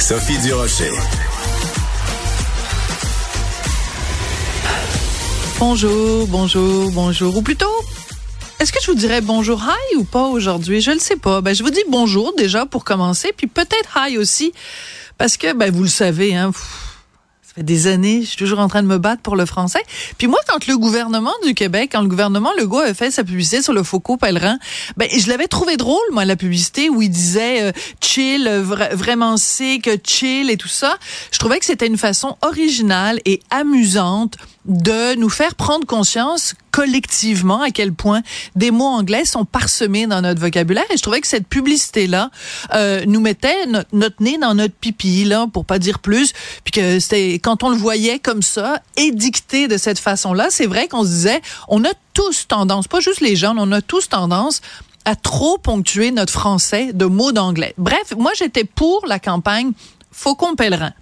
Sophie Durocher. Bonjour, bonjour, bonjour. Ou plutôt, est-ce que je vous dirais bonjour hi ou pas aujourd'hui? Je ne sais pas. Ben, je vous dis bonjour déjà pour commencer, puis peut-être hi aussi, parce que, ben, vous le savez, hein, fait des années, je suis toujours en train de me battre pour le français. Puis moi, quand le gouvernement du Québec, quand le gouvernement Legault a fait sa publicité sur le Foucault pèlerin, ben je l'avais trouvé drôle, moi, la publicité où il disait euh, chill, vraiment sick, chill et tout ça. Je trouvais que c'était une façon originale et amusante de nous faire prendre conscience collectivement à quel point des mots anglais sont parsemés dans notre vocabulaire. Et je trouvais que cette publicité-là euh, nous mettait notre nez dans notre pipi, là, pour pas dire plus. Puis que c'était quand on le voyait comme ça, édicté de cette façon-là, c'est vrai qu'on se disait, on a tous tendance, pas juste les jeunes, on a tous tendance à trop ponctuer notre français de mots d'anglais. Bref, moi j'étais pour la campagne Faucon pèlerin.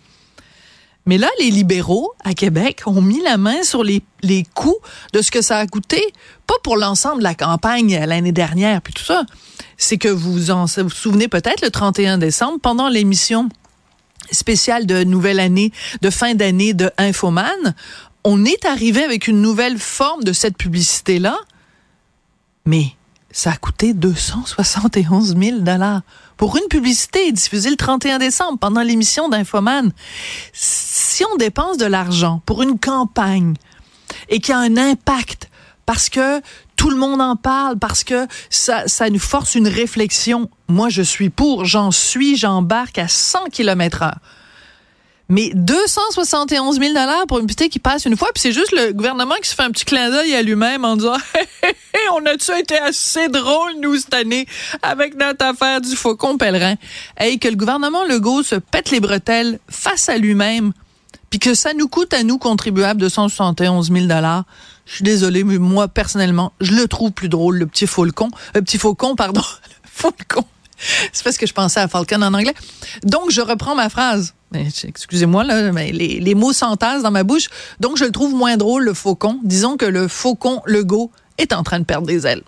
Mais là, les libéraux à Québec ont mis la main sur les, les coûts de ce que ça a coûté, pas pour l'ensemble de la campagne l'année dernière, puis tout ça. C'est que vous en vous, souvenez peut-être le 31 décembre, pendant l'émission spéciale de nouvelle année, de fin d'année de Infoman, on est arrivé avec une nouvelle forme de cette publicité-là, mais ça a coûté 271 000 dollars pour une publicité diffusée le 31 décembre pendant l'émission d'Infoman. Si on dépense de l'argent pour une campagne et qu'il y a un impact parce que tout le monde en parle, parce que ça, ça nous force une réflexion, moi je suis pour, j'en suis, j'embarque à 100 km heure. Mais 271 000 dollars pour une publicité qui passe une fois, puis c'est juste le gouvernement qui se fait un petit clin d'œil à lui-même en disant on a-tu été assez drôle nous cette année avec notre affaire du faucon pèlerin? Et que le gouvernement Legault se pète les bretelles face à lui-même, puis que ça nous coûte à nous contribuables 271 000 dollars. Je suis désolée, mais moi personnellement, je le trouve plus drôle le petit faucon, le petit faucon pardon, le faucon. C'est parce que je pensais à Falcon en anglais. Donc, je reprends ma phrase. Excusez-moi, mais les, les mots s'entassent dans ma bouche. Donc, je le trouve moins drôle, le faucon. Disons que le faucon Legault est en train de perdre des ailes.